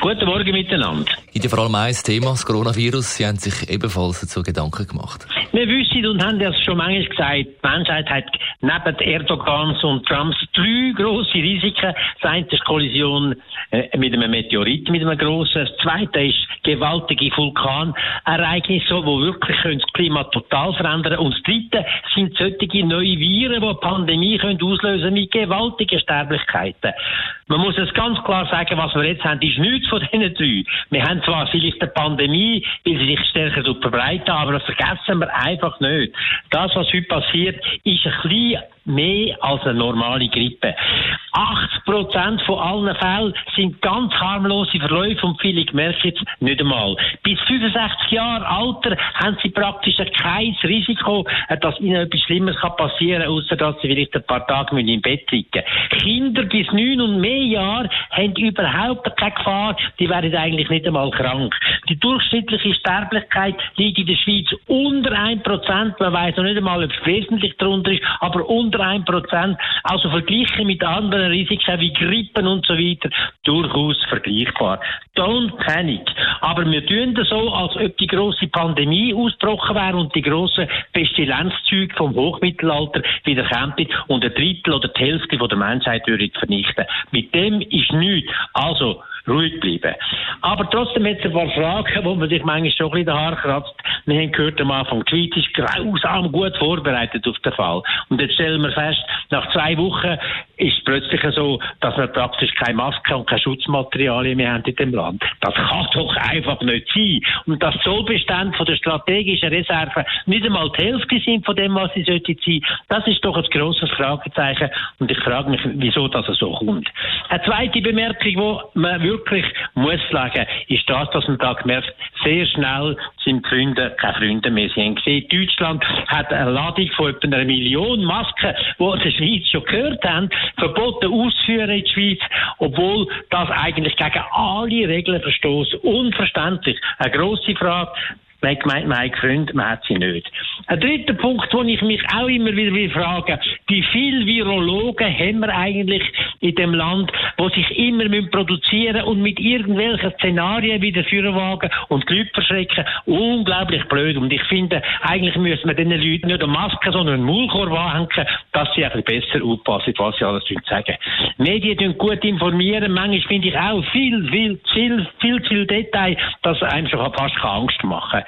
Guten Morgen miteinander. Gibt ja vor allem ein Thema, das Coronavirus. Sie haben sich ebenfalls dazu Gedanken gemacht. Wir wissen und haben das schon manchmal gesagt, die Menschheit hat neben Erdogans und Trumps drei grosse Risiken. Das eine ist Kollision äh, mit einem Meteorit, mit einem grossen. Das zweite ist gewaltige Vulkanereignisse, die wirklich das Klima total verändern können. Und das dritte sind solche neue Viren, die eine Pandemie können auslösen mit gewaltigen Sterblichkeiten. Man muss es ganz klar sagen, was wir jetzt haben, ist nichts von diesen drei. Wir haben zwar vielleicht eine Pandemie, sie sich stärker verbreiten, aber das vergessen wir einfach nicht. Das, was heute passiert, ist ein bisschen mehr als eine normale Grippe. 80 Prozent von allen Fällen sind ganz harmlose Verläufe und viele merken jetzt nicht einmal. Bis 65 Jahre Alter haben sie praktisch kein Risiko, dass ihnen etwas Schlimmes passieren kann, außer dass sie vielleicht ein paar Tage im Bett liegen Kinder bis neun und mehr Jahre haben überhaupt keine Gefahr, die werden eigentlich nicht einmal krank. Die durchschnittliche Sterblichkeit liegt in der Schweiz unter 1 Prozent. Man weiß noch nicht einmal, ob es wesentlich darunter ist, aber unter 1 Prozent. Also verglichen mit anderen Risiken wie Grippen und so weiter durchaus vergleichbar. Don't panic. Aber wir tun das so, als ob die große Pandemie ausgebrochen wäre und die grossen Pestilenzzüge vom Hochmittelalter wieder kämen und ein Drittel oder die Hälfte der Menschheit würde vernichten. Mit dem ist nichts. Also, ruhig bleiben. Aber trotzdem jetzt ein paar Fragen, wo man sich manchmal schon ein bisschen den Haar kratzt. Wir haben gehört am Anfang, die Schweiz ist grausam gut vorbereitet auf den Fall. Und jetzt stellen wir fest, nach zwei Wochen ist es plötzlich so, dass wir praktisch keine Maske und keine Schutzmaterialien mehr haben in dem Land. Das kann doch einfach nicht sein. Und dass Zollbestände von der strategischen Reserve nicht einmal die Hälfte sind von dem, was sie sollten sein, das ist doch ein grosses Fragezeichen. Und ich frage mich, wieso das so kommt. Eine zweite Bemerkung, die man wirklich muss sagen, ist das, dass man da gemerkt, sehr schnell sind Freunde keine Freunde mehr. Sie haben gesehen, Deutschland hat eine Ladung von etwa einer Million Masken, die der Schweiz schon gehört haben, verboten ausführen in die Schweiz, obwohl das eigentlich gegen alle Regeln verstoßt. Unverständlich. Eine grosse Frage. Man hat gemeint, mein Freund, man hat sie nicht. Ein dritter Punkt, wo ich mich auch immer wieder frage, wie viele Virologen haben wir eigentlich in dem Land, wo sich immer produzieren und mit irgendwelchen Szenarien wieder führen wagen und die Leute verschrecken. Unglaublich blöd. Und ich finde, eigentlich müssen wir diesen Leuten nicht eine Maske, sondern einen Maulkorb anhängen, dass sie ein besser aufpassen, was sie alles sagen. Medien tun gut informieren. Manchmal finde ich auch viel, viel, viel, viel, viel Detail, dass einem schon fast Angst machen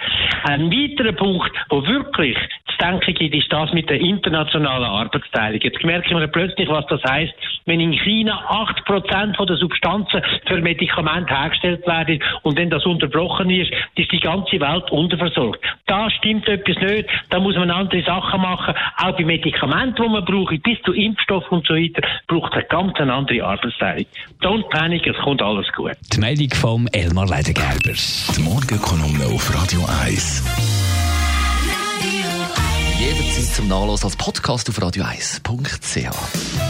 Ein weiterer Punkt, wo wirklich zu denken gibt, ist das mit der internationalen Arbeitsteilung. Jetzt merken wir plötzlich, was das heißt, wenn in China 8% von der Substanzen für Medikamente hergestellt werden und wenn das unterbrochen ist, ist die ganze Welt unterversorgt. Da stimmt etwas nicht, da muss man andere Sachen machen. Auch bei Medikamenten, die man braucht, bis zu Impfstoffen und so weiter, braucht eine ganz andere Arbeitsteilung. Don't panic, es kommt alles gut. Die Meldung vom Elmar Leidengerber. Die Morgenkolumne auf Radio 1. Jederzeit zum Nachlesen als Podcast auf radio1.ch.